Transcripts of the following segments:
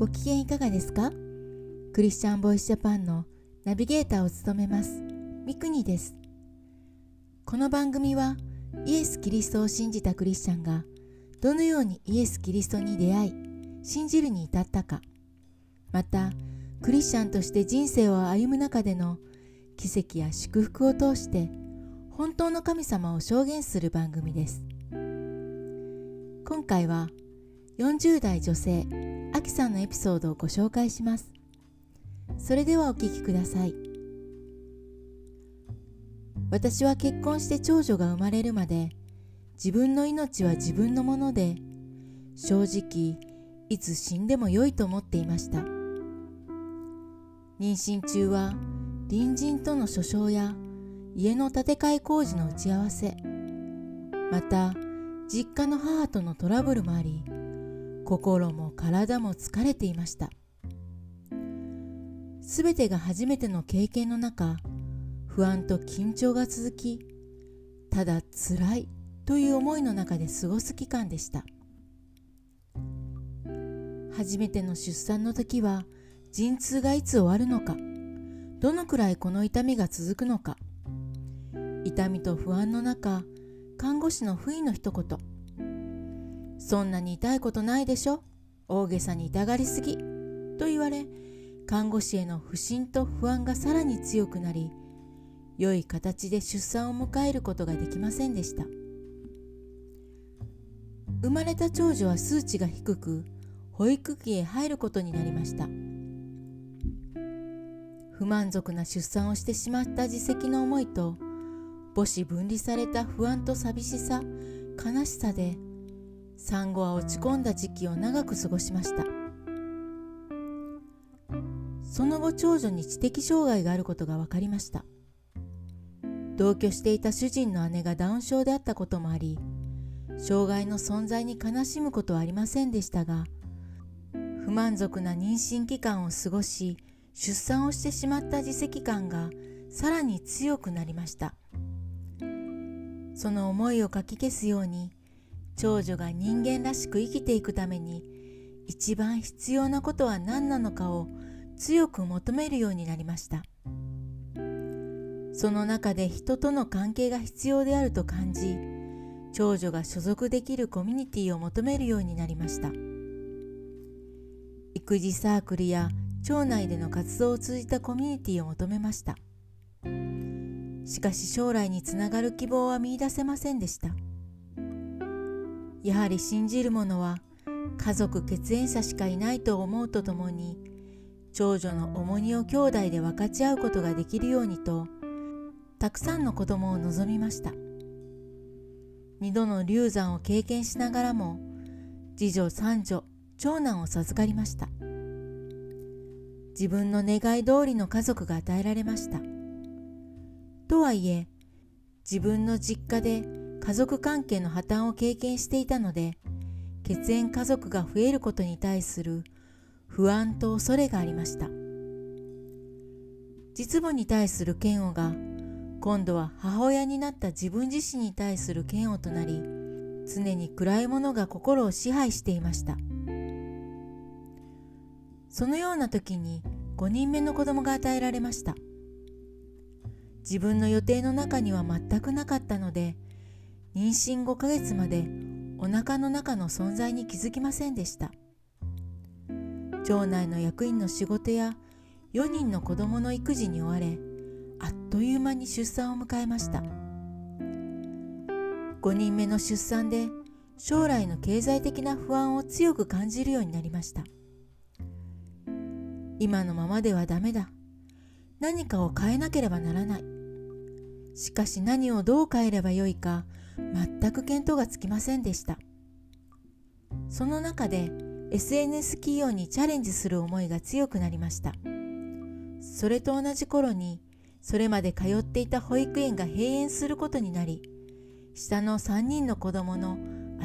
ご機嫌いかがですか？クリスチャンボイスジャパンのナビゲーターを務めますミクニです。この番組はイエス・キリストを信じたクリスチャンがどのようにイエス・キリストに出会い信じるに至ったかまたクリスチャンとして人生を歩む中での奇跡や祝福を通して本当の神様を証言する番組です。今回は40代女性アキさんのエピソードをご紹介します。それではお聞きください。私は結婚して長女が生まれるまで自分の命は自分のもので正直いつ死んでも良いと思っていました。妊娠中は隣人との訴訟や家の建て替え工事の打ち合わせまた実家の母とのトラブルもあり心も体も疲れていました。すべてが初めての経験の中不安と緊張が続きただ辛いという思いの中で過ごす期間でした。初めての出産の時は陣痛がいつ終わるのかどのくらいこの痛みが続くのか痛みと不安の中看護師の不意の一言そんなに痛いことないでしょ大げさに痛がりすぎと言われ看護師への不信と不安がさらに強くなり良い形で出産を迎えることができませんでした。生まれた長女は数値が低く保育器へ入ることになりました。不満足な出産をしてしまった自責の思いと母子分離された不安と寂しさ悲しさで産後は落ち込んだ時期を長く過ごしました。その後長女に知的障害があることが分かりました。同居していた主人の姉がダウン症であったこともあり障害の存在に悲しむことはありませんでしたが不満足な妊娠期間を過ごし出産をしてしまった自責感がさらに強くなりました。その思いをかき消すように長女が人間らしく生きていくために一番必要なことは何なのかを強く求めるようになりました。その中で人との関係が必要であると感じ長女が所属できるコミュニティを求めるようになりました。育児サークルや町内での活動を通じたコミュニティを求めました。しかし将来につながる希望は見いだせませんでした。やはり信じる者は家族血縁者しかいないと思うとともに長女の重荷を兄弟で分かち合うことができるようにとたくさんの子供を望みました。二度の流産を経験しながらも次女三女長男を授かりました。自分の願い通りの家族が与えられました。とはいえ自分の実家で家族関係の破綻を経験していたので血縁家族が増えることに対する不安と恐れがありました。実母に対する嫌悪が今度は母親になった自分自身に対する嫌悪となり常に暗いものが心を支配していました。そのような時に5人目の子供が与えられました。自分の予定の中には全くなかったので妊娠5ヶ月までお腹の中の存在に気づきませんでした。町内の役員の仕事や4人の子供の育児に追われあっという間に出産を迎えました。5人目の出産で将来の経済的な不安を強く感じるようになりました。今のままではダメだ。何かを変えなければならない。しかし何をどう変えればよいか全く見当がつきませんでした。その中で SNS 企業にチャレンジする思いが強くなりました。それと同じ頃にそれまで通っていた保育園が閉園することになり下の3人の子供の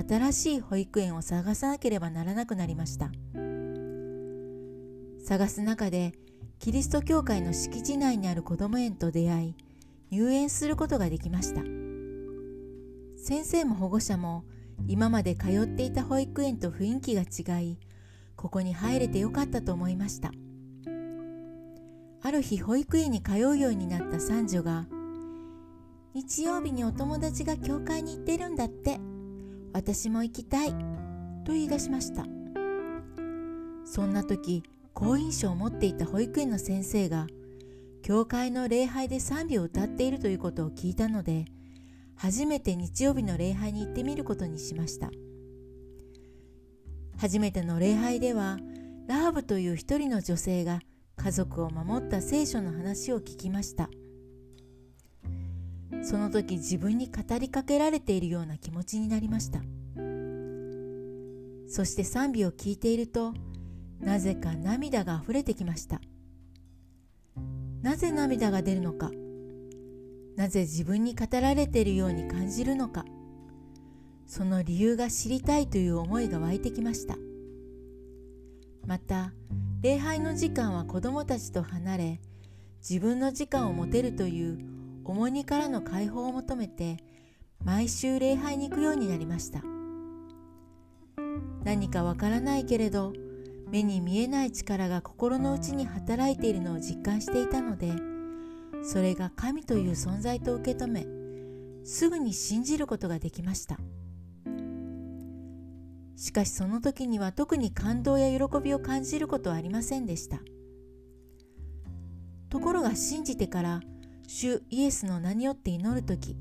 新しい保育園を探さなければならなくなりました。探す中でキリスト教会の敷地内にある子ども園と出会い入園することができました。先生も保護者も今まで通っていた保育園と雰囲気が違いここに入れてよかったと思いました。ある日保育園に通うようになった三女が「日曜日にお友達が教会に行ってるんだって私も行きたい」と言い出しました。そんな時好印象を持っていた保育園の先生が教会の礼拝で賛美を歌っているということを聞いたので初めて日曜日の礼拝に行ってみることにしました。初めての礼拝ではラーブという一人の女性が家族を守った聖書の話を聞きました。その時自分に語りかけられているような気持ちになりました。そして賛美を聞いているとなぜか涙があふれてきました。なぜ涙が出るのかなぜ自分に語られているように感じるのか。その理由が知りたいという思いが湧いてきました。また礼拝の時間は子どもたちと離れ自分の時間を持てるという重荷からの解放を求めて毎週礼拝に行くようになりました。何かわからないけれど目に見えない力が心の内に働いているのを実感していたのでそれが神という存在と受け止めすぐに信じることができました。しかしその時には特に感動や喜びを感じることはありませんでした。ところが信じてから主イエスの名によって祈る時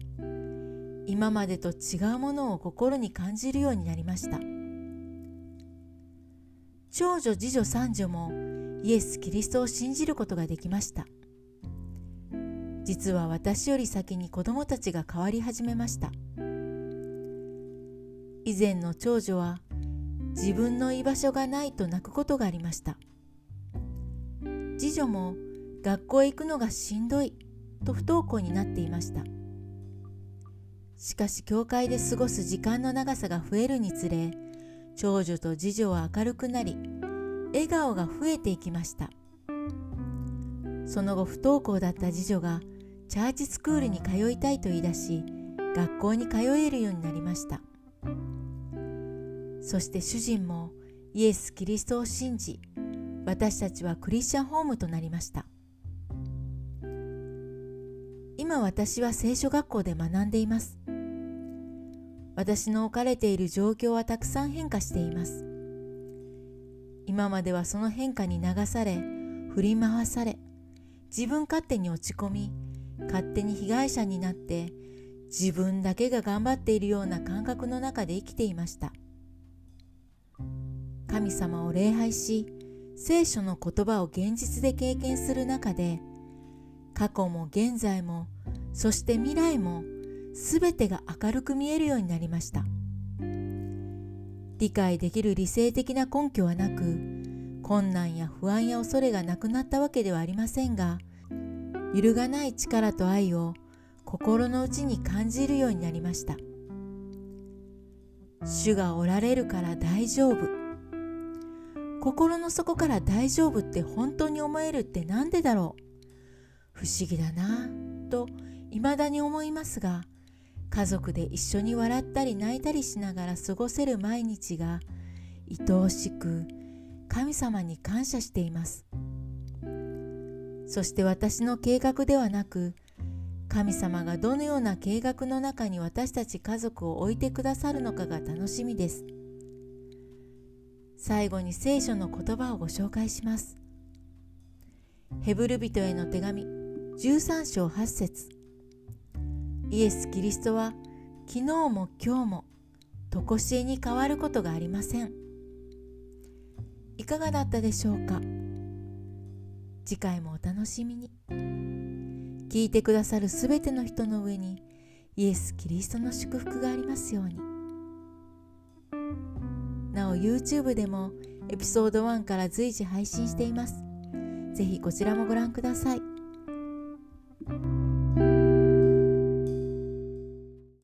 今までと違うものを心に感じるようになりました。長女次女三女もイエス・キリストを信じることができました。実は私より先に子供たちが変わり始めました。以前の長女は自分の居場所がないと泣くことがありました。次女も学校へ行くのがしんどいと不登校になっていました。しかし教会で過ごす時間の長さが増えるにつれ長女と次女は明るくなり笑顔が増えていきました。その後不登校だった次女がチャーチスクールに通いたいと言い出し学校に通えるようになりました。そして主人もイエス・キリストを信じ私たちはクリスチャンホームとなりました。今私は聖書学校で学んでいます。私の置かれている状況はたくさん変化しています。今まではその変化に流され振り回され自分勝手に落ち込み勝手に被害者になって自分だけが頑張っているような感覚の中で生きていました。神様を礼拝し聖書の言葉を現実で経験する中で過去も現在もそして未来も全てが明るく見えるようになりました。理解できる理性的な根拠はなく困難や不安や恐れがなくなったわけではありませんが揺るがない力と愛を心の内に感じるようになりました。主がおられるから大丈夫。心の底から大丈夫って本当に思えるって何でだろう。不思議だなと未だに思いますが家族で一緒に笑ったり泣いたりしながら過ごせる毎日が愛おしく神様に感謝しています。そして私の計画ではなく神様がどのような計画の中に私たち家族を置いてくださるのかが楽しみです。最後に聖書の言葉をご紹介します。ヘブル人への手紙13章8節。イエス・キリストは昨日も今日も常しえに変わることがありません。いかがだったでしょうか？次回もお楽しみに。聞いてくださるすべての人の上にイエス・キリストの祝福がありますように。なお YouTube でもエピソード1から随時配信しています。ぜひこちらもご覧ください。